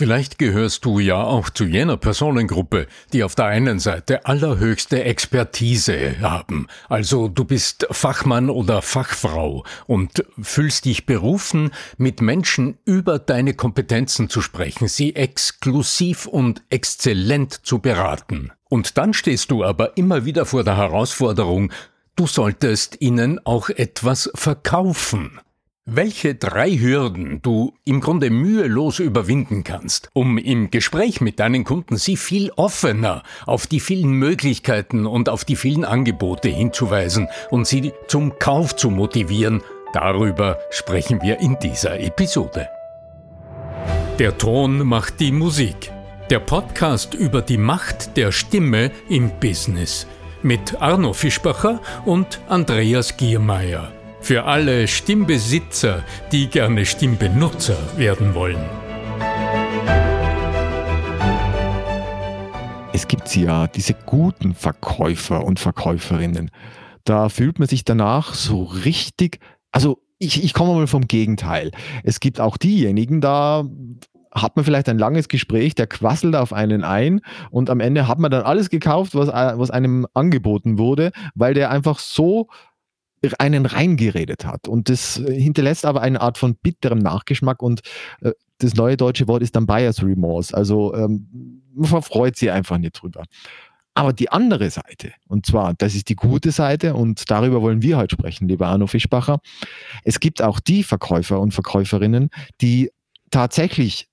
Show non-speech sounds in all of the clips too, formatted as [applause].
Vielleicht gehörst du ja auch zu jener Personengruppe, die auf der einen Seite allerhöchste Expertise haben. Also du bist Fachmann oder Fachfrau und fühlst dich berufen, mit Menschen über deine Kompetenzen zu sprechen, sie exklusiv und exzellent zu beraten. Und dann stehst du aber immer wieder vor der Herausforderung, du solltest ihnen auch etwas verkaufen. Welche drei Hürden du im Grunde mühelos überwinden kannst, um im Gespräch mit deinen Kunden sie viel offener auf die vielen Möglichkeiten und auf die vielen Angebote hinzuweisen und sie zum Kauf zu motivieren, darüber sprechen wir in dieser Episode. Der Ton macht die Musik. Der Podcast über die Macht der Stimme im Business mit Arno Fischbacher und Andreas Giermeier. Für alle Stimmbesitzer, die gerne Stimmbenutzer werden wollen. Es gibt ja diese guten Verkäufer und Verkäuferinnen. Da fühlt man sich danach so richtig, also ich, ich komme mal vom Gegenteil. Es gibt auch diejenigen, da hat man vielleicht ein langes Gespräch, der quasselt auf einen ein und am Ende hat man dann alles gekauft, was, was einem angeboten wurde, weil der einfach so einen reingeredet hat. Und das hinterlässt aber eine Art von bitterem Nachgeschmack und äh, das neue deutsche Wort ist dann Buyer's Remorse. Also ähm, man verfreut sich einfach nicht drüber. Aber die andere Seite, und zwar, das ist die gute Seite und darüber wollen wir heute sprechen, lieber Arno Fischbacher. Es gibt auch die Verkäufer und Verkäuferinnen, die tatsächlich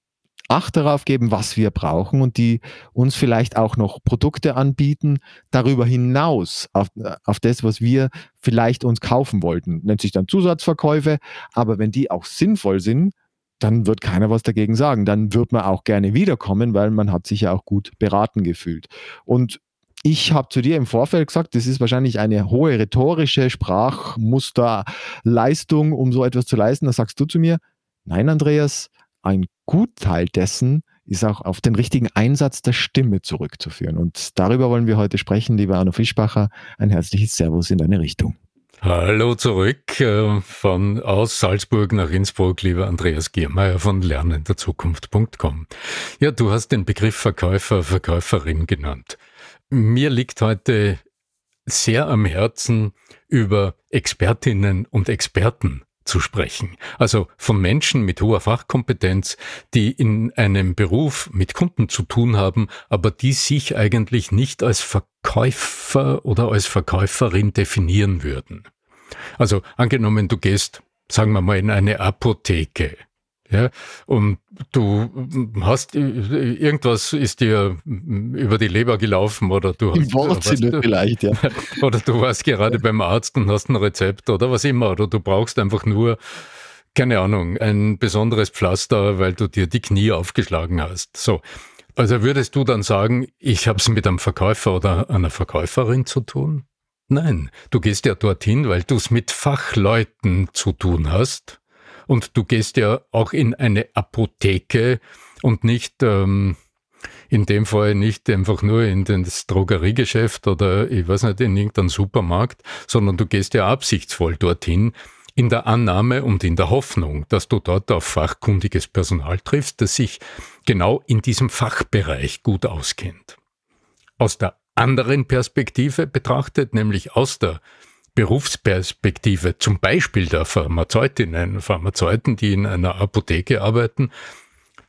Acht darauf geben, was wir brauchen und die uns vielleicht auch noch Produkte anbieten, darüber hinaus auf, auf das, was wir vielleicht uns kaufen wollten. Nennt sich dann Zusatzverkäufe, aber wenn die auch sinnvoll sind, dann wird keiner was dagegen sagen. Dann wird man auch gerne wiederkommen, weil man hat sich ja auch gut beraten gefühlt. Und ich habe zu dir im Vorfeld gesagt, das ist wahrscheinlich eine hohe rhetorische Sprachmusterleistung, um so etwas zu leisten. Da sagst du zu mir, nein, Andreas, ein Gutteil dessen ist auch auf den richtigen Einsatz der Stimme zurückzuführen. Und darüber wollen wir heute sprechen, lieber Arno Fischbacher. Ein herzliches Servus in deine Richtung. Hallo zurück äh, von aus Salzburg nach Innsbruck, lieber Andreas Giermeier von lernenderzukunft.com. Ja, du hast den Begriff Verkäufer, Verkäuferin genannt. Mir liegt heute sehr am Herzen, über Expertinnen und Experten zu sprechen. Also von Menschen mit hoher Fachkompetenz, die in einem Beruf mit Kunden zu tun haben, aber die sich eigentlich nicht als Verkäufer oder als Verkäuferin definieren würden. Also angenommen, du gehst, sagen wir mal, in eine Apotheke ja, und du hast irgendwas ist dir über die Leber gelaufen oder du hast Im Wortsinne vielleicht, ja. [laughs] Oder du warst gerade beim Arzt und hast ein Rezept oder was immer. Oder du brauchst einfach nur, keine Ahnung, ein besonderes Pflaster, weil du dir die Knie aufgeschlagen hast. So. Also würdest du dann sagen, ich habe es mit einem Verkäufer oder einer Verkäuferin zu tun? Nein, du gehst ja dorthin, weil du es mit Fachleuten zu tun hast und du gehst ja auch in eine Apotheke und nicht, ähm, in dem Fall nicht einfach nur in das Drogeriegeschäft oder ich weiß nicht, in irgendeinen Supermarkt, sondern du gehst ja absichtsvoll dorthin, in der Annahme und in der Hoffnung, dass du dort auf fachkundiges Personal triffst, das sich genau in diesem Fachbereich gut auskennt. Aus der anderen Perspektive betrachtet, nämlich aus der Berufsperspektive, zum Beispiel der Pharmazeutinnen, Pharmazeuten, die in einer Apotheke arbeiten,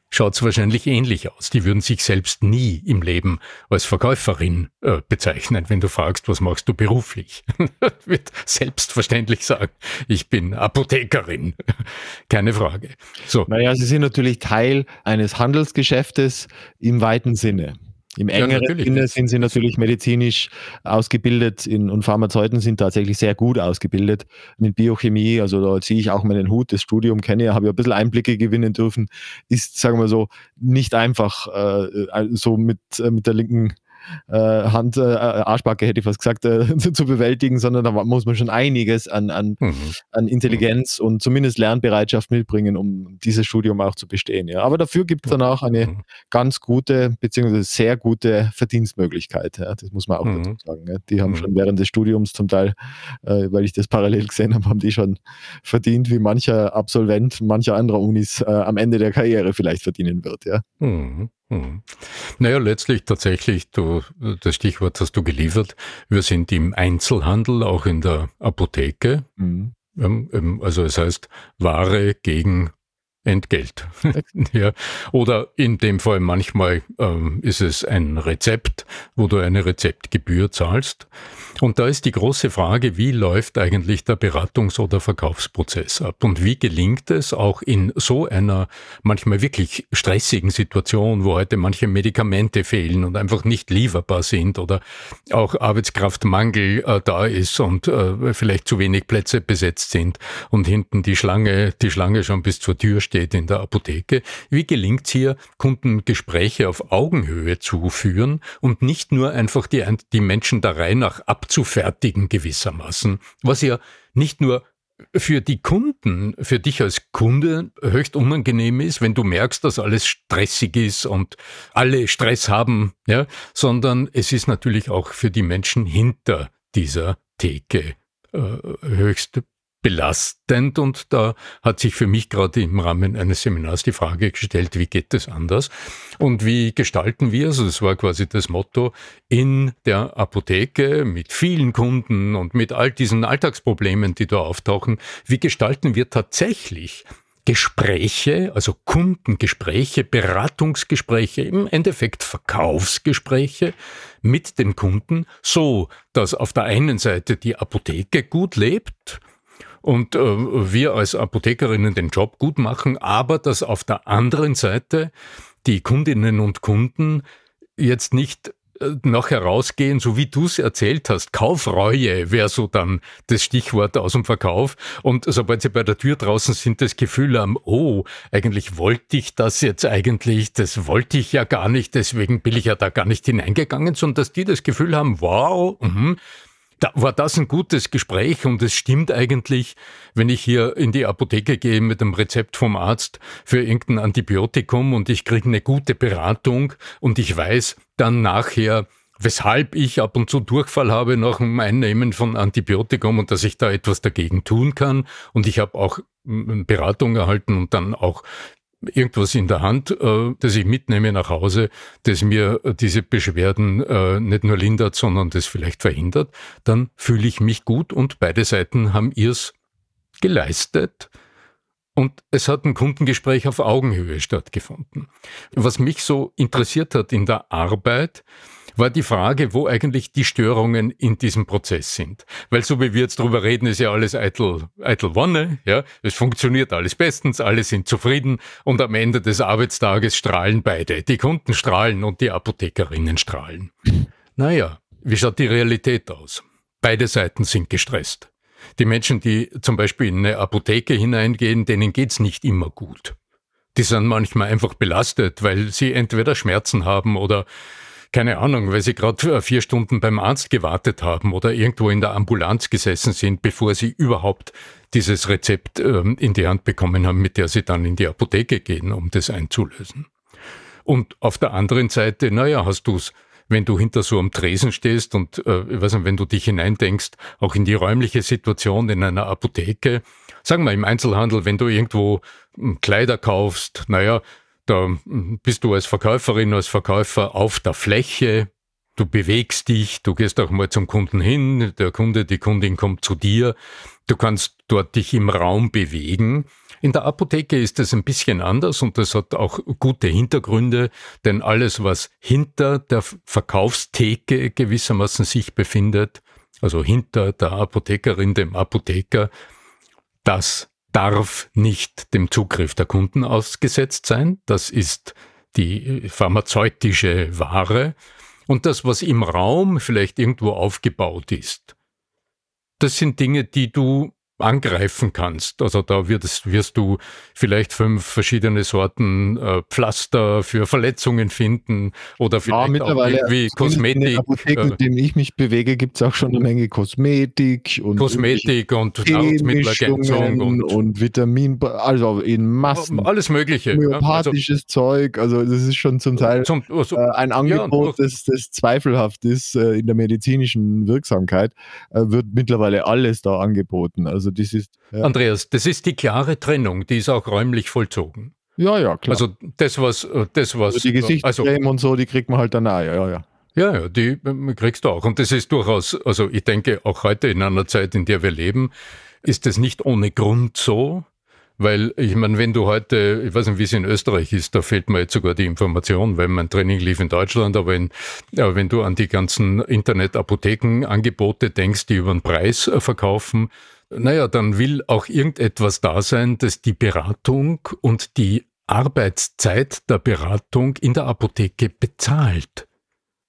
schaut es wahrscheinlich ähnlich aus. Die würden sich selbst nie im Leben als Verkäuferin äh, bezeichnen, wenn du fragst, was machst du beruflich? [laughs] Wird selbstverständlich sagen, ich bin Apothekerin. [laughs] Keine Frage. So. Naja, sie sind natürlich Teil eines Handelsgeschäftes im weiten Sinne. Im engeren ja, Sinne sind sie natürlich medizinisch ausgebildet in, und Pharmazeuten sind tatsächlich sehr gut ausgebildet mit Biochemie. Also da ziehe ich auch meinen Hut, das Studium kenne ich, habe ja ein bisschen Einblicke gewinnen dürfen. Ist, sagen wir so, nicht einfach äh, so mit, äh, mit der linken äh, Hand, äh, Arschbacke hätte ich fast gesagt, äh, [laughs] zu bewältigen, sondern da muss man schon einiges an, an, mhm. an Intelligenz und zumindest Lernbereitschaft mitbringen, um dieses Studium auch zu bestehen. Ja. Aber dafür gibt es dann auch eine mhm. ganz gute, beziehungsweise sehr gute Verdienstmöglichkeit. Ja. Das muss man auch mhm. dazu sagen. Ja. Die haben mhm. schon während des Studiums zum Teil, äh, weil ich das parallel gesehen habe, haben die schon verdient, wie mancher Absolvent mancher anderer Unis äh, am Ende der Karriere vielleicht verdienen wird. Ja. Mhm. Mhm. Naja, letztlich tatsächlich, du, das Stichwort hast du geliefert. Wir sind im Einzelhandel, auch in der Apotheke. Mhm. Also es heißt Ware gegen Entgelt. [laughs] ja. Oder in dem Fall manchmal ähm, ist es ein Rezept, wo du eine Rezeptgebühr zahlst. Und da ist die große Frage, wie läuft eigentlich der Beratungs- oder Verkaufsprozess ab? Und wie gelingt es auch in so einer manchmal wirklich stressigen Situation, wo heute manche Medikamente fehlen und einfach nicht lieferbar sind oder auch Arbeitskraftmangel äh, da ist und äh, vielleicht zu wenig Plätze besetzt sind und hinten die Schlange, die Schlange schon bis zur Tür steht in der Apotheke. Wie gelingt es hier, Kundengespräche auf Augenhöhe zu führen und nicht nur einfach die, die Menschen der Reihe nach abzufertigen gewissermaßen, was ja nicht nur für die Kunden, für dich als Kunde höchst unangenehm ist, wenn du merkst, dass alles stressig ist und alle Stress haben, ja, sondern es ist natürlich auch für die Menschen hinter dieser Theke äh, höchst belastend und da hat sich für mich gerade im Rahmen eines Seminars die Frage gestellt, wie geht es anders und wie gestalten wir es? Also das war quasi das Motto in der Apotheke mit vielen Kunden und mit all diesen Alltagsproblemen, die da auftauchen, wie gestalten wir tatsächlich Gespräche, also Kundengespräche, Beratungsgespräche, im Endeffekt Verkaufsgespräche mit den Kunden, so dass auf der einen Seite die Apotheke gut lebt, und äh, wir als Apothekerinnen den Job gut machen, aber dass auf der anderen Seite die Kundinnen und Kunden jetzt nicht äh, noch herausgehen, so wie du es erzählt hast. Kaufreue wäre so dann das Stichwort aus dem Verkauf. Und sobald sie bei der Tür draußen sind, das Gefühl haben, oh, eigentlich wollte ich das jetzt eigentlich, das wollte ich ja gar nicht, deswegen bin ich ja da gar nicht hineingegangen, sondern dass die das Gefühl haben, wow, mh, da war das ein gutes Gespräch und es stimmt eigentlich, wenn ich hier in die Apotheke gehe mit einem Rezept vom Arzt für irgendein Antibiotikum und ich kriege eine gute Beratung und ich weiß dann nachher, weshalb ich ab und zu Durchfall habe nach dem Einnehmen von Antibiotikum und dass ich da etwas dagegen tun kann. Und ich habe auch Beratung erhalten und dann auch irgendwas in der Hand, äh, das ich mitnehme nach Hause, das mir diese Beschwerden äh, nicht nur lindert, sondern das vielleicht verhindert, dann fühle ich mich gut und beide Seiten haben ihrs geleistet. Und es hat ein Kundengespräch auf Augenhöhe stattgefunden. Was mich so interessiert hat in der Arbeit, war die Frage, wo eigentlich die Störungen in diesem Prozess sind. Weil so wie wir jetzt drüber reden, ist ja alles eitel, eitel Wonne, ja. Es funktioniert alles bestens, alle sind zufrieden und am Ende des Arbeitstages strahlen beide. Die Kunden strahlen und die Apothekerinnen strahlen. Naja, wie schaut die Realität aus? Beide Seiten sind gestresst. Die Menschen, die zum Beispiel in eine Apotheke hineingehen, denen geht's nicht immer gut. Die sind manchmal einfach belastet, weil sie entweder Schmerzen haben oder keine Ahnung, weil sie gerade vier Stunden beim Arzt gewartet haben oder irgendwo in der Ambulanz gesessen sind, bevor sie überhaupt dieses Rezept ähm, in die Hand bekommen haben, mit der sie dann in die Apotheke gehen, um das einzulösen. Und auf der anderen Seite, naja, hast du's wenn du hinter so einem Tresen stehst und äh, ich weiß nicht, wenn du dich hineindenkst, auch in die räumliche Situation in einer Apotheke, sagen wir im Einzelhandel, wenn du irgendwo hm, Kleider kaufst, naja, da bist du als Verkäuferin, als Verkäufer auf der Fläche, du bewegst dich, du gehst auch mal zum Kunden hin, der Kunde, die Kundin kommt zu dir, du kannst dort dich im Raum bewegen. In der Apotheke ist es ein bisschen anders und das hat auch gute Hintergründe, denn alles, was hinter der Verkaufstheke gewissermaßen sich befindet, also hinter der Apothekerin, dem Apotheker, das darf nicht dem Zugriff der Kunden ausgesetzt sein. Das ist die pharmazeutische Ware. Und das, was im Raum vielleicht irgendwo aufgebaut ist, das sind Dinge, die du angreifen kannst. Also da wirst, wirst du vielleicht fünf verschiedene Sorten äh, Pflaster für Verletzungen finden oder vielleicht ja, mittlerweile auch irgendwie Kosmetik. In den Apotheken, äh, in denen ich mich bewege, gibt es auch schon eine Menge Kosmetik und Kosmetik und Nahrungsmittelergänzung und, und Vitamin, also in Massen. Alles Mögliche. Homöopathisches also, Zeug, also das ist schon zum Teil zum, also, äh, ein Angebot, ja, das, das zweifelhaft ist äh, in der medizinischen Wirksamkeit, äh, wird mittlerweile alles da angeboten. Also das ist. Ja. Andreas, das ist die klare Trennung, die ist auch räumlich vollzogen. Ja, ja, klar. Also das, was, äh, das, was. Also die Gesichtscreme also, und so, die kriegt man halt dann auch, ja, ja. Ja, ja, die ähm, kriegst du auch. Und das ist durchaus, also ich denke, auch heute in einer Zeit, in der wir leben, ist es nicht ohne Grund so, weil ich meine, wenn du heute, ich weiß nicht, wie es in Österreich ist, da fehlt mir jetzt sogar die Information, weil mein Training lief in Deutschland, aber in, ja, wenn du an die ganzen Internet-Apothekenangebote denkst, die über den Preis äh, verkaufen, naja, dann will auch irgendetwas da sein, dass die Beratung und die Arbeitszeit der Beratung in der Apotheke bezahlt.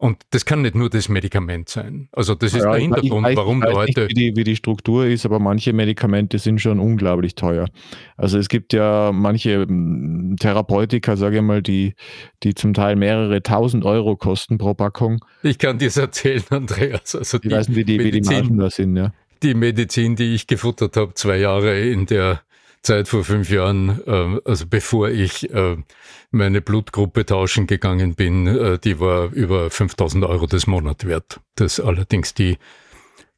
Und das kann nicht nur das Medikament sein. Also das ist ja, der Hintergrund, weiß, warum Leute. Nicht, wie, die, wie die Struktur ist, aber manche Medikamente sind schon unglaublich teuer. Also es gibt ja manche hm, Therapeutika, sage ich mal, die, die zum Teil mehrere tausend Euro kosten pro Packung. Ich kann dir das erzählen, [laughs] Andreas. Also die, ich weiß nicht, wie die, wie die Margen da sind, ja. Die Medizin, die ich gefuttert habe, zwei Jahre in der Zeit vor fünf Jahren, äh, also bevor ich äh, meine Blutgruppe tauschen gegangen bin, äh, die war über 5000 Euro des Monat wert. Das allerdings die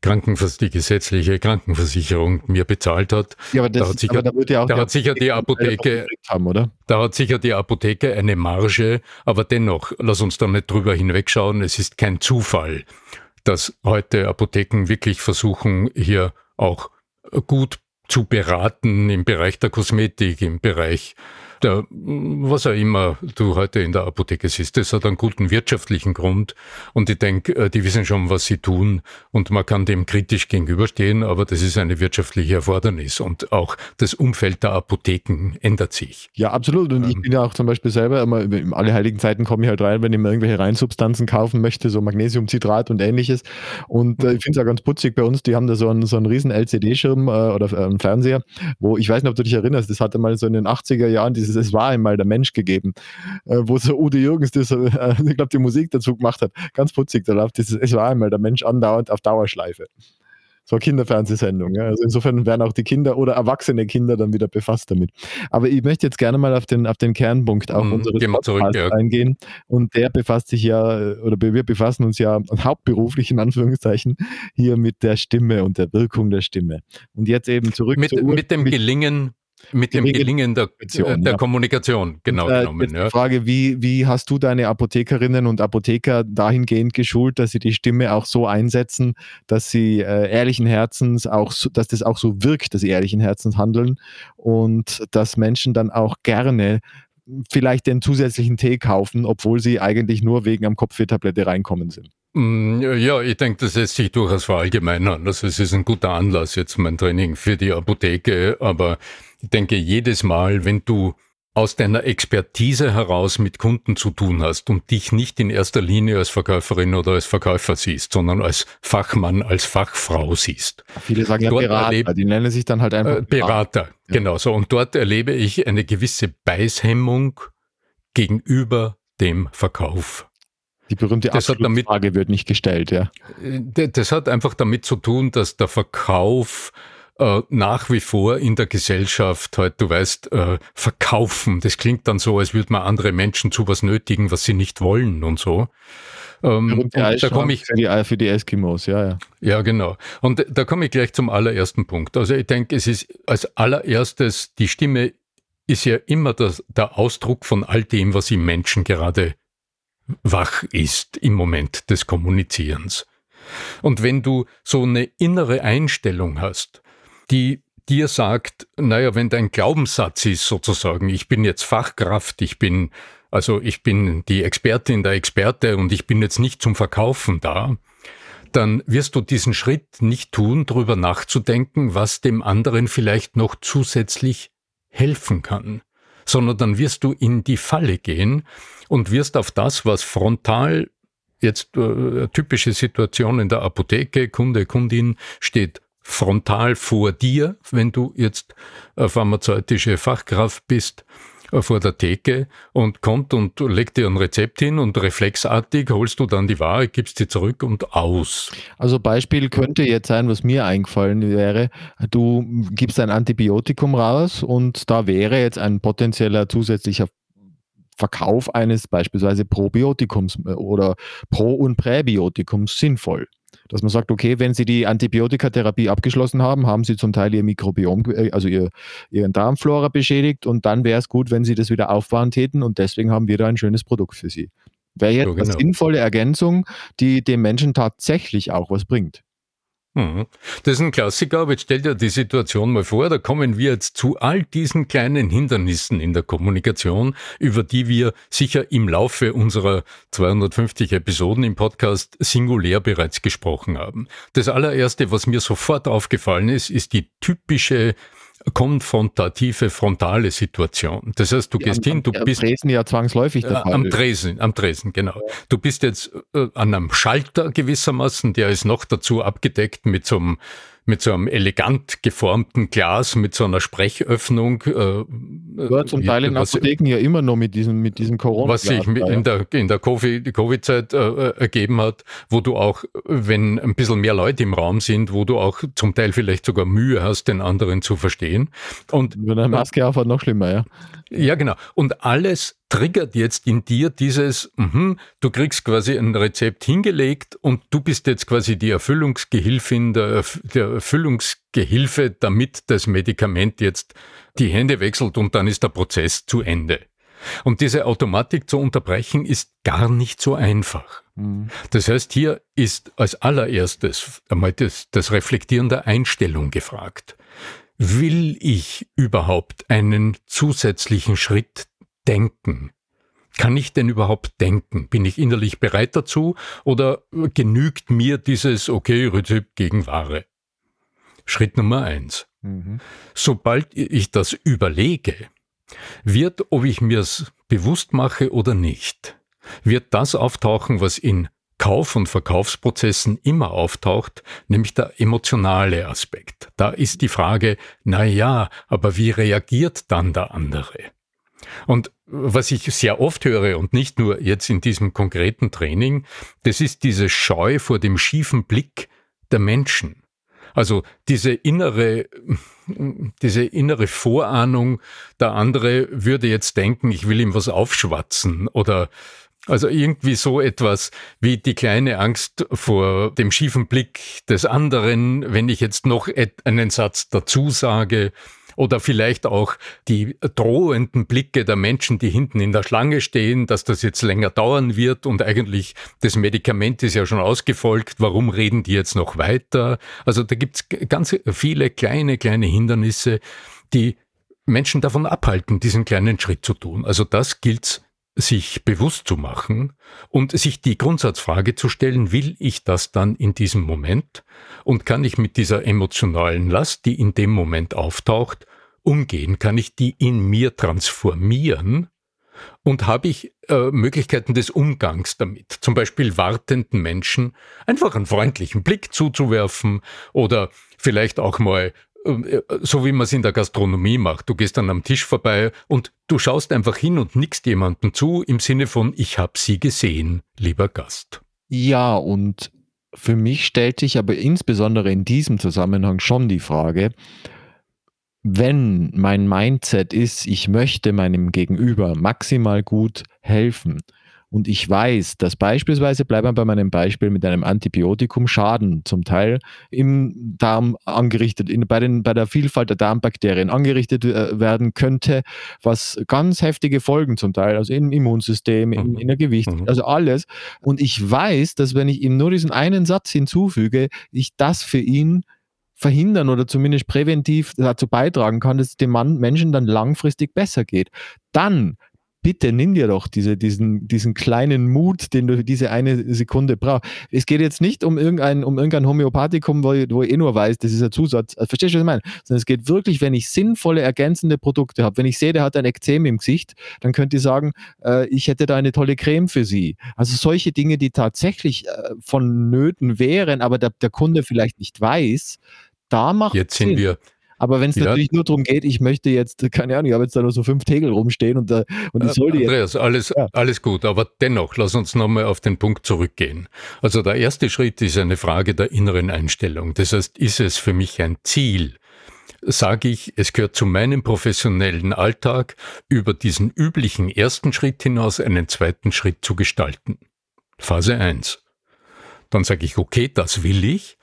Krankenvers die gesetzliche Krankenversicherung mir bezahlt hat. Ja, aber, das, da hat sicher, aber da, ja da hat sicher die Apotheke, haben, oder? da hat sicher die Apotheke eine Marge, aber dennoch, lass uns da nicht drüber hinwegschauen, es ist kein Zufall, dass heute Apotheken wirklich versuchen, hier auch gut zu beraten im Bereich der Kosmetik, im Bereich der, was auch immer du heute in der Apotheke siehst, das hat einen guten wirtschaftlichen Grund. Und ich denke, äh, die wissen schon, was sie tun. Und man kann dem kritisch gegenüberstehen, aber das ist eine wirtschaftliche Erfordernis. Und auch das Umfeld der Apotheken ändert sich. Ja, absolut. Und ähm, ich bin ja auch zum Beispiel selber immer, in alle heiligen Zeiten komme ich halt rein, wenn ich mir irgendwelche Reinsubstanzen kaufen möchte, so Magnesiumcitrat und ähnliches. Und äh, ich finde es auch ganz putzig bei uns, die haben da so einen, so einen riesen LCD-Schirm äh, oder äh, einen Fernseher, wo ich weiß nicht, ob du dich erinnerst, das hatte mal so in den 80er Jahren dieses dieses Es war einmal der Mensch gegeben, äh, wo so Udo Jürgens das, äh, ich glaube, die Musik dazu gemacht hat. Ganz putzig, da läuft dieses Es war einmal der Mensch andauernd auf Dauerschleife. So eine Kinderfernsehsendung. Ja. Also insofern werden auch die Kinder oder erwachsene Kinder dann wieder befasst damit. Aber ich möchte jetzt gerne mal auf den, auf den Kernpunkt auch mhm, unseres Podcasts ja. eingehen. Und der befasst sich ja, oder wir befassen uns ja hauptberuflich in Anführungszeichen hier mit der Stimme und der Wirkung der Stimme. Und jetzt eben zurück mit, mit dem Gelingen mit dem Gelingen der, äh, der ja. Kommunikation, genau und, äh, genommen. Ja. Die Frage, wie, wie hast du deine Apothekerinnen und Apotheker dahingehend geschult, dass sie die Stimme auch so einsetzen, dass sie äh, ehrlichen Herzens auch, so, dass das auch so wirkt, dass sie ehrlichen Herzens handeln und dass Menschen dann auch gerne vielleicht den zusätzlichen Tee kaufen, obwohl sie eigentlich nur wegen am Kopfwehtablette reinkommen sind? Mm, ja, ich denke, das lässt sich durchaus verallgemeinern. Also es ist ein guter Anlass jetzt mein Training für die Apotheke, aber ich denke, jedes Mal, wenn du aus deiner Expertise heraus mit Kunden zu tun hast und dich nicht in erster Linie als Verkäuferin oder als Verkäufer siehst, sondern als Fachmann, als Fachfrau siehst. Viele sagen ja Berater, erlebe, die nennen sich dann halt einfach äh, Berater. Ja. Genau so. Und dort erlebe ich eine gewisse Beißhemmung gegenüber dem Verkauf. Die berühmte Frage wird nicht gestellt, ja. Äh, das hat einfach damit zu tun, dass der Verkauf äh, nach wie vor in der Gesellschaft halt, du weißt, äh, verkaufen. Das klingt dann so, als würde man andere Menschen zu was nötigen, was sie nicht wollen und so. Ähm, und da komme ich für die, für die Eskimos, ja, ja. Ja, genau. Und da komme ich gleich zum allerersten Punkt. Also ich denke, es ist als allererstes, die Stimme ist ja immer das, der Ausdruck von all dem, was im Menschen gerade wach ist im Moment des Kommunizierens. Und wenn du so eine innere Einstellung hast, die dir sagt, naja, wenn dein Glaubenssatz ist sozusagen, ich bin jetzt Fachkraft, ich bin, also ich bin die Expertin der Experte und ich bin jetzt nicht zum Verkaufen da, dann wirst du diesen Schritt nicht tun, darüber nachzudenken, was dem anderen vielleicht noch zusätzlich helfen kann, sondern dann wirst du in die Falle gehen und wirst auf das, was frontal jetzt äh, typische Situation in der Apotheke, Kunde, Kundin steht frontal vor dir, wenn du jetzt pharmazeutische Fachkraft bist äh, vor der Theke und kommt und legt dir ein Rezept hin und reflexartig holst du dann die Ware, gibst sie zurück und aus. Also Beispiel könnte jetzt sein, was mir eingefallen wäre, du gibst ein Antibiotikum raus und da wäre jetzt ein potenzieller zusätzlicher Verkauf eines beispielsweise Probiotikums äh, oder Pro- und Präbiotikums sinnvoll dass man sagt, okay, wenn Sie die Antibiotikatherapie abgeschlossen haben, haben Sie zum Teil Ihr Mikrobiom, äh, also Ihr, Ihren Darmflora beschädigt und dann wäre es gut, wenn Sie das wieder aufbauen täten und deswegen haben wir da ein schönes Produkt für Sie. Wäre jetzt ja, genau. eine sinnvolle Ergänzung, die dem Menschen tatsächlich auch was bringt. Mhm. Das ist ein Klassiker, aber jetzt stell dir die Situation mal vor, da kommen wir jetzt zu all diesen kleinen Hindernissen in der Kommunikation, über die wir sicher im Laufe unserer 250 Episoden im Podcast singulär bereits gesprochen haben. Das allererste, was mir sofort aufgefallen ist, ist die typische konfrontative frontale Situation. Das heißt, du ja, gehst am, hin, du am bist. Am Tresen ja zwangsläufig der Fall. Am Tresen, am Tresen, genau. Du bist jetzt äh, an einem Schalter gewissermaßen, der ist noch dazu abgedeckt mit so einem mit so einem elegant geformten Glas, mit so einer Sprechöffnung. Äh, ja, zum Teil in was, Apotheken ja immer noch mit diesem, mit diesem corona Was sich in der, in der Covid-Zeit äh, ergeben hat, wo du auch, wenn ein bisschen mehr Leute im Raum sind, wo du auch zum Teil vielleicht sogar Mühe hast, den anderen zu verstehen. Und, wenn eine Maske aufhat, noch schlimmer, ja. Ja, genau. Und alles triggert jetzt in dir dieses, mh, du kriegst quasi ein Rezept hingelegt und du bist jetzt quasi die Erfüllungsgehilfin, der, der Erfüllungsgehilfe, damit das Medikament jetzt die Hände wechselt und dann ist der Prozess zu Ende. Und diese Automatik zu unterbrechen ist gar nicht so einfach. Mhm. Das heißt, hier ist als allererstes einmal das, das Reflektieren der Einstellung gefragt. Will ich überhaupt einen zusätzlichen Schritt denken? Kann ich denn überhaupt denken? Bin ich innerlich bereit dazu oder genügt mir dieses okay Rezept gegen Ware? Schritt Nummer eins. Mhm. Sobald ich das überlege, wird, ob ich mir es bewusst mache oder nicht, wird das auftauchen, was in Kauf- und Verkaufsprozessen immer auftaucht, nämlich der emotionale Aspekt. Da ist die Frage, na ja, aber wie reagiert dann der andere? Und was ich sehr oft höre und nicht nur jetzt in diesem konkreten Training, das ist diese Scheu vor dem schiefen Blick der Menschen. Also diese innere, diese innere Vorahnung, der andere würde jetzt denken, ich will ihm was aufschwatzen oder also irgendwie so etwas wie die kleine Angst vor dem schiefen Blick des anderen, wenn ich jetzt noch einen Satz dazu sage, oder vielleicht auch die drohenden Blicke der Menschen, die hinten in der Schlange stehen, dass das jetzt länger dauern wird und eigentlich das Medikament ist ja schon ausgefolgt, warum reden die jetzt noch weiter? Also da gibt's ganz viele kleine, kleine Hindernisse, die Menschen davon abhalten, diesen kleinen Schritt zu tun. Also das gilt sich bewusst zu machen und sich die Grundsatzfrage zu stellen, will ich das dann in diesem Moment und kann ich mit dieser emotionalen Last, die in dem Moment auftaucht, umgehen, kann ich die in mir transformieren und habe ich äh, Möglichkeiten des Umgangs damit, zum Beispiel wartenden Menschen einfach einen freundlichen Blick zuzuwerfen oder vielleicht auch mal äh, so wie man es in der Gastronomie macht. Du gehst dann am Tisch vorbei und du schaust einfach hin und nickst jemandem zu im Sinne von ich habe sie gesehen, lieber Gast. Ja, und für mich stellt sich aber insbesondere in diesem Zusammenhang schon die Frage, wenn mein Mindset ist, ich möchte meinem Gegenüber maximal gut helfen, und ich weiß, dass beispielsweise, bleiben wir bei meinem Beispiel mit einem Antibiotikum, Schaden zum Teil im Darm angerichtet, in, bei, den, bei der Vielfalt der Darmbakterien angerichtet äh, werden könnte, was ganz heftige Folgen zum Teil, also im Immunsystem, in, mhm. in der Gewicht, mhm. also alles. Und ich weiß, dass wenn ich ihm nur diesen einen Satz hinzufüge, ich das für ihn verhindern oder zumindest präventiv dazu beitragen kann, dass es dem Mann, Menschen dann langfristig besser geht. Dann bitte nimm dir doch diese, diesen, diesen kleinen Mut, den du diese eine Sekunde brauchst. Es geht jetzt nicht um irgendein, um irgendein Homöopathikum, wo wo ich eh nur weiß, das ist ein Zusatz. Also, verstehst du, was ich meine? Sondern es geht wirklich, wenn ich sinnvolle, ergänzende Produkte habe. Wenn ich sehe, der hat ein Ekzem im Gesicht, dann könnt ihr sagen, äh, ich hätte da eine tolle Creme für Sie. Also solche Dinge, die tatsächlich äh, vonnöten wären, aber der, der Kunde vielleicht nicht weiß, da macht Jetzt sind Sinn. wir Aber wenn es Ja. natürlich nur darum geht, ich möchte jetzt, keine Ahnung, ich habe jetzt da nur so fünf Tegel rumstehen und, da, und ich Äh, soll die jetzt. Andreas, alles, Ja. alles gut, aber dennoch, lass uns nochmal auf den Punkt zurückgehen. Also der erste Schritt ist eine Frage der inneren Einstellung. Das heißt, ist es für mich ein Ziel? Sage ich, es gehört zu meinem professionellen Alltag, über diesen üblichen ersten Schritt hinaus einen zweiten Schritt zu gestalten. Phase 1. Dann sage ich, okay, das will ich.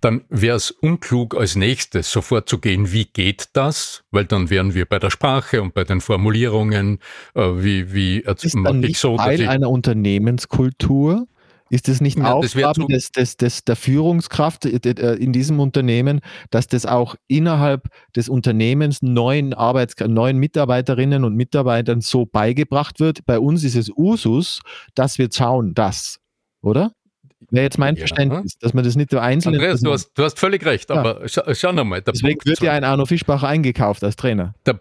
Dann wäre es unklug, als nächstes sofort zu gehen, wie geht das? Weil dann wären wir bei der Sprache und bei den Formulierungen, äh, wie, wie Ist mache dann ich nicht so, Teil einer Unternehmenskultur? Ist es nicht eine Ja, Aufgabe des, des, des, der Führungskraft äh, äh, in diesem Unternehmen, dass das auch innerhalb des Unternehmens neuen Arbeits neuen Mitarbeiterinnen und Mitarbeitern so beigebracht wird? Bei uns ist es Usus, dass wir schauen, das, oder? Wäre jetzt mein Ja. Verständnis, dass man das nicht so einzeln Andreas, du hast, du hast völlig recht, Ja. aber schau, schau nochmal. Deswegen wird ja ein Arno Fischbach eingekauft als Trainer. Der,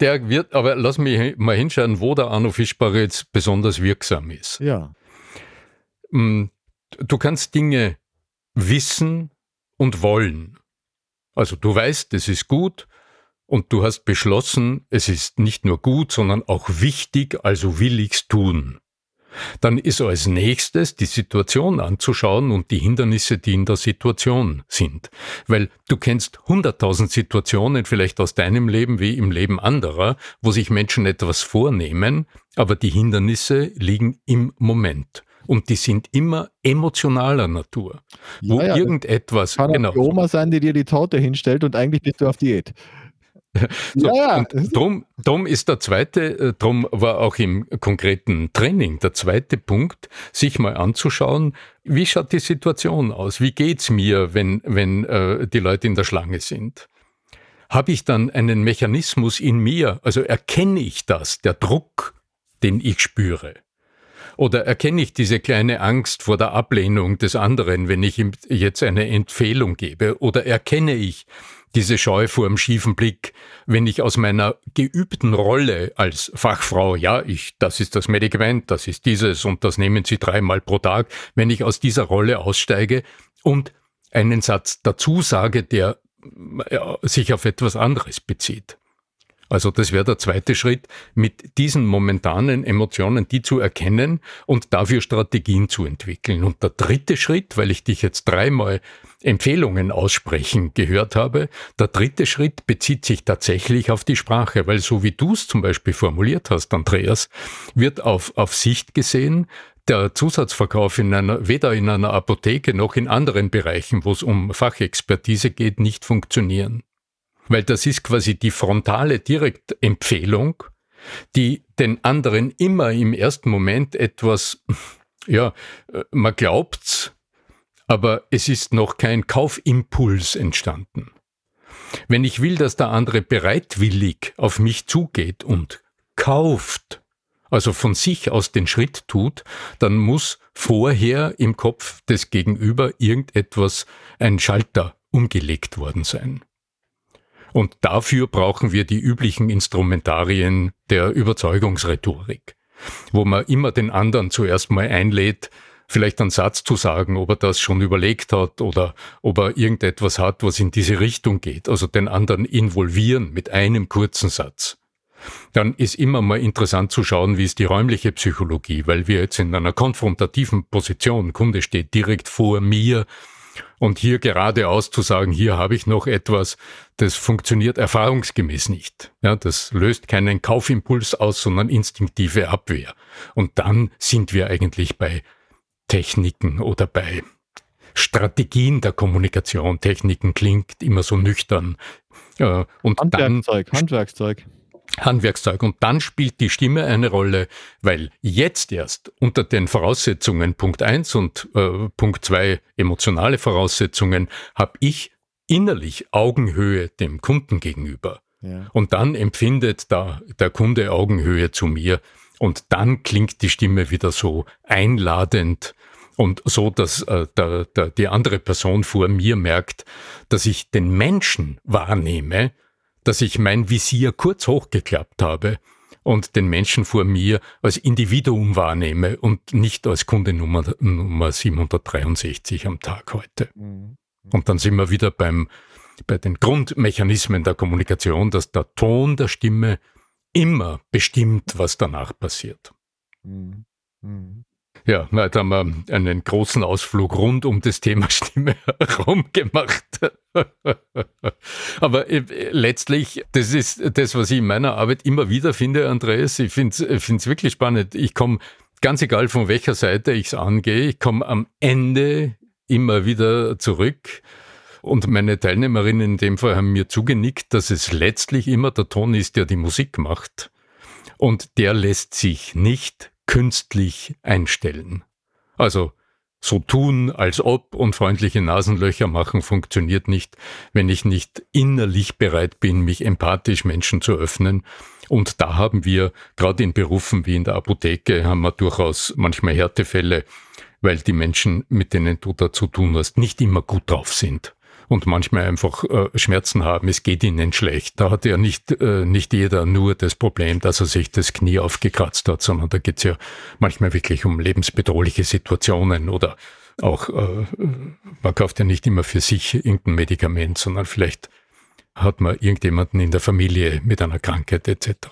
der wird, aber lass mich mal hinschauen, wo der Arno Fischbach jetzt besonders wirksam ist. Ja. Mm, Du kannst Dinge wissen und wollen. Also du weißt, es ist gut und du hast beschlossen, es ist nicht nur gut, sondern auch wichtig, also will ich's tun. Dann ist als nächstes die Situation anzuschauen und die Hindernisse, die in der Situation sind. Weil du kennst hunderttausend Situationen, vielleicht aus deinem Leben wie im Leben anderer, wo sich Menschen etwas vornehmen, aber die Hindernisse liegen im Moment. Und die sind immer emotionaler Natur. Wo Ja, ja, irgendetwas, Kann genau. die Oma sein, die dir die Torte hinstellt und eigentlich bist du auf Diät. So, ja, ja. Und drum, drum ist der zweite, äh, drum war auch im konkreten Training der zweite Punkt, sich mal anzuschauen, wie schaut die Situation aus? Wie geht's mir, wenn, wenn äh, die Leute in der Schlange sind? Habe ich dann einen Mechanismus in mir? Also erkenne ich das, der Druck, den ich spüre? Oder erkenne ich diese kleine Angst vor der Ablehnung des anderen, wenn ich ihm jetzt eine Empfehlung gebe? Oder erkenne ich diese Scheu vor dem schiefen Blick, wenn ich aus meiner geübten Rolle als Fachfrau, ja, ich, das ist das Medikament, das ist dieses und das nehmen Sie dreimal pro Tag, wenn ich aus dieser Rolle aussteige und einen Satz dazu sage, der ja, sich auf etwas anderes bezieht. Also das wäre der zweite Schritt, mit diesen momentanen Emotionen die zu erkennen und dafür Strategien zu entwickeln. Und der dritte Schritt, weil ich dich jetzt dreimal Empfehlungen aussprechen gehört habe, der dritte Schritt bezieht sich tatsächlich auf die Sprache, weil so wie du es zum Beispiel formuliert hast, Andreas, wird auf, auf Sicht gesehen der Zusatzverkauf in einer, weder in einer Apotheke noch in anderen Bereichen, wo es um Fachexpertise geht, nicht funktionieren. Weil das ist quasi die frontale Direktempfehlung, die den anderen immer im ersten Moment etwas, ja, äh, man glaubt's, aber es ist noch kein Kaufimpuls entstanden. Wenn ich will, dass der andere bereitwillig auf mich zugeht und kauft, also von sich aus den Schritt tut, dann muss vorher im Kopf des Gegenüber irgendetwas, ein Schalter umgelegt worden sein. Und dafür brauchen wir die üblichen Instrumentarien der Überzeugungsrhetorik, wo man immer den anderen zuerst mal einlädt, vielleicht einen Satz zu sagen, ob er das schon überlegt hat oder ob er irgendetwas hat, was in diese Richtung geht, also den anderen involvieren mit einem kurzen Satz. Dann ist immer mal interessant zu schauen, wie ist die räumliche Psychologie, weil wir jetzt in einer konfrontativen Position, Kunde steht direkt vor mir, und hier geradeaus zu sagen, hier habe ich noch etwas, das funktioniert erfahrungsgemäß nicht. Ja, das löst keinen Kaufimpuls aus, sondern instinktive Abwehr. Und dann sind wir eigentlich bei Techniken oder bei Strategien der Kommunikation. Techniken klingt immer so nüchtern. Und dann Handwerkszeug, Handwerkszeug. Handwerkszeug. Und dann spielt die Stimme eine Rolle, weil jetzt erst unter den Voraussetzungen Punkt 1 und äh, Punkt 2 emotionale Voraussetzungen habe ich innerlich Augenhöhe dem Kunden gegenüber. Ja. Und dann empfindet da der Kunde Augenhöhe zu mir und dann klingt die Stimme wieder so einladend und so, dass äh, der, der, die andere Person vor mir merkt, dass ich den Menschen wahrnehme, dass ich mein Visier kurz hochgeklappt habe und den Menschen vor mir als Individuum wahrnehme und nicht als Kunde Nummer, Nummer 763 am Tag heute. Mhm. Und dann sind wir wieder beim, bei den Grundmechanismen der Kommunikation, dass der Ton der Stimme immer bestimmt, was danach passiert. Mhm. Mhm. Ja, na, da haben wir einen großen Ausflug rund um das Thema Stimme [laughs] herum gemacht. Aber äh, letztlich, das ist das, was ich in meiner Arbeit immer wieder finde, Andreas. Ich finde es wirklich spannend. Ich komme, ganz egal von welcher Seite ich es angehe, ich komme am Ende immer wieder zurück. Und meine Teilnehmerinnen in dem Fall haben mir zugenickt, dass es letztlich immer der Ton ist, der die Musik macht. Und der lässt sich nicht künstlich einstellen. Also so tun, als ob und freundliche Nasenlöcher machen funktioniert nicht, wenn ich nicht innerlich bereit bin, mich empathisch Menschen zu öffnen. Und da haben wir, gerade in Berufen wie in der Apotheke, haben wir durchaus manchmal Härtefälle, weil die Menschen, mit denen du da zu tun hast, nicht immer gut drauf sind und manchmal einfach äh, Schmerzen haben, es geht ihnen schlecht. Da hat ja nicht, äh, nicht jeder nur das Problem, dass er sich das Knie aufgekratzt hat, sondern da geht es ja manchmal wirklich um lebensbedrohliche Situationen oder auch, äh, man kauft ja nicht immer für sich irgendein Medikament, sondern vielleicht hat man irgendjemanden in der Familie mit einer Krankheit etc.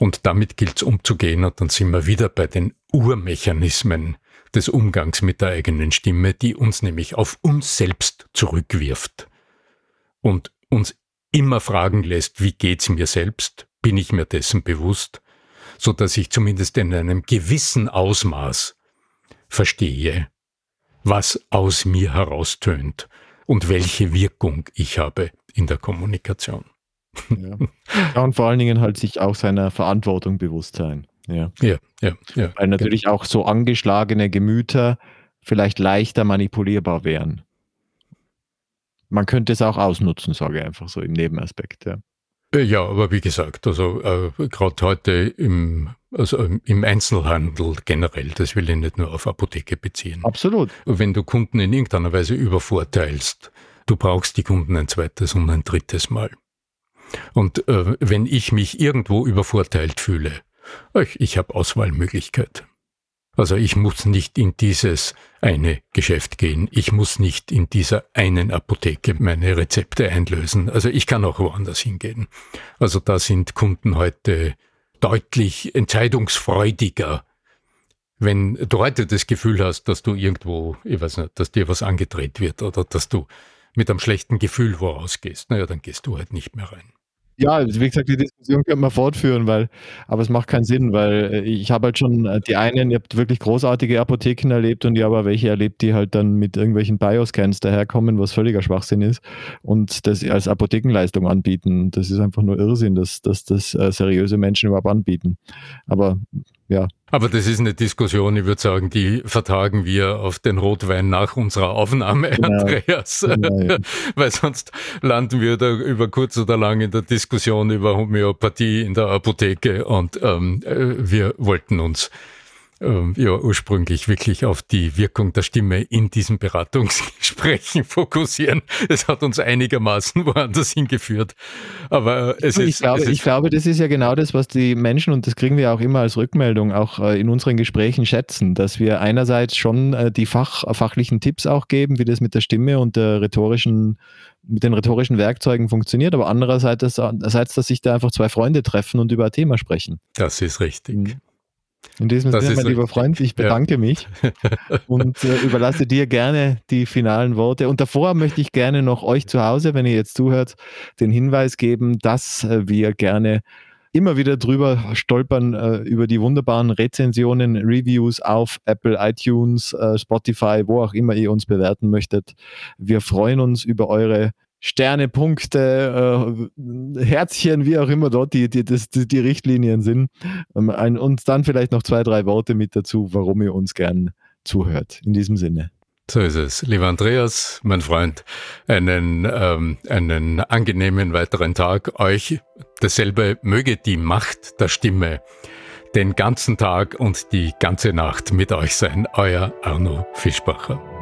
Und damit gilt es umzugehen und dann sind wir wieder bei den Urmechanismen des Umgangs mit der eigenen Stimme, die uns nämlich auf uns selbst zurückwirft und uns immer fragen lässt, wie geht's mir selbst? Bin ich mir dessen bewusst? So dass ich zumindest in einem gewissen Ausmaß verstehe, was aus mir heraustönt und welche Wirkung ich habe in der Kommunikation. Ja. ja. und vor allen Dingen halt sich auch seiner Verantwortung bewusst sein. Ja. ja, ja, ja. Weil natürlich auch so angeschlagene Gemüter vielleicht leichter manipulierbar wären. Man könnte es auch ausnutzen, sage ich einfach so im Nebenaspekt. Ja, äh, ja aber wie gesagt, also äh, gerade heute im, also im Einzelhandel generell, das will ich nicht nur auf Apotheke beziehen. Absolut. Wenn du Kunden in irgendeiner Weise übervorteilst, du brauchst die Kunden ein zweites und ein drittes Mal. Und äh, wenn ich mich irgendwo übervorteilt fühle, ich, ich habe Auswahlmöglichkeit. Also ich muss nicht in dieses eine Geschäft gehen. Ich muss nicht in dieser einen Apotheke meine Rezepte einlösen. Also ich kann auch woanders hingehen. Also da sind Kunden heute deutlich entscheidungsfreudiger. Wenn du heute das Gefühl hast, dass du irgendwo, ich weiß nicht, dass dir was angedreht wird oder dass du mit einem schlechten Gefühl vorausgehst, naja, dann gehst du halt nicht mehr rein. Ja, also wie gesagt, die Diskussion können wir fortführen, weil, aber es macht keinen Sinn, weil äh, ich habe halt schon äh, die einen, ihr habt wirklich großartige Apotheken erlebt und ich habe welche erlebt, die halt dann mit irgendwelchen Bioscans daherkommen, was völliger Schwachsinn ist und das als Apothekenleistung anbieten. Das ist einfach nur Irrsinn, dass, dass das äh, seriöse Menschen überhaupt anbieten. Aber ja. Aber das ist eine Diskussion, ich würde sagen, die vertagen wir auf den Rotwein nach unserer Aufnahme, ja. Andreas. [laughs] Ja, Weil sonst landen wir da über kurz oder lang in der Diskussion über Homöopathie in der Apotheke und ähm, äh, wir wollten uns ähm, ja ursprünglich wirklich auf die Wirkung der Stimme in diesen Beratungsgesprächen [laughs] fokussieren. Es hat uns einigermaßen [laughs] woanders hingeführt. Aber es ich ist, glaube, es ist ich glaube, das ist ja genau das, was die Menschen, und das kriegen wir auch immer als Rückmeldung, auch äh, in unseren Gesprächen schätzen, dass wir einerseits schon äh, die Fach, fachlichen Tipps auch geben, wie das mit der Stimme und der rhetorischen mit den rhetorischen Werkzeugen funktioniert, aber andererseits, dass sich da einfach zwei Freunde treffen und über ein Thema sprechen. Das ist richtig. In diesem das Sinne, mein lieber Freund, ich bedanke ja. mich [laughs] und äh, überlasse dir gerne die finalen Worte. Und davor möchte ich gerne noch euch zu Hause, wenn ihr jetzt zuhört, den Hinweis geben, dass äh, wir gerne immer wieder drüber stolpern äh, über die wunderbaren Rezensionen, Reviews auf Apple, iTunes, äh, Spotify, wo auch immer ihr uns bewerten möchtet. Wir freuen uns über eure Sterne, Punkte, äh, Herzchen, wie auch immer dort die, die, das, die, die Richtlinien sind. Ähm, und dann vielleicht noch zwei, drei Worte mit dazu, warum ihr uns gern zuhört. In diesem Sinne. So ist es. Lieber Andreas, mein Freund, einen, ähm, einen angenehmen weiteren Tag. Euch dasselbe möge die Macht der Stimme den ganzen Tag und die ganze Nacht mit euch sein. Euer Arno Fischbacher.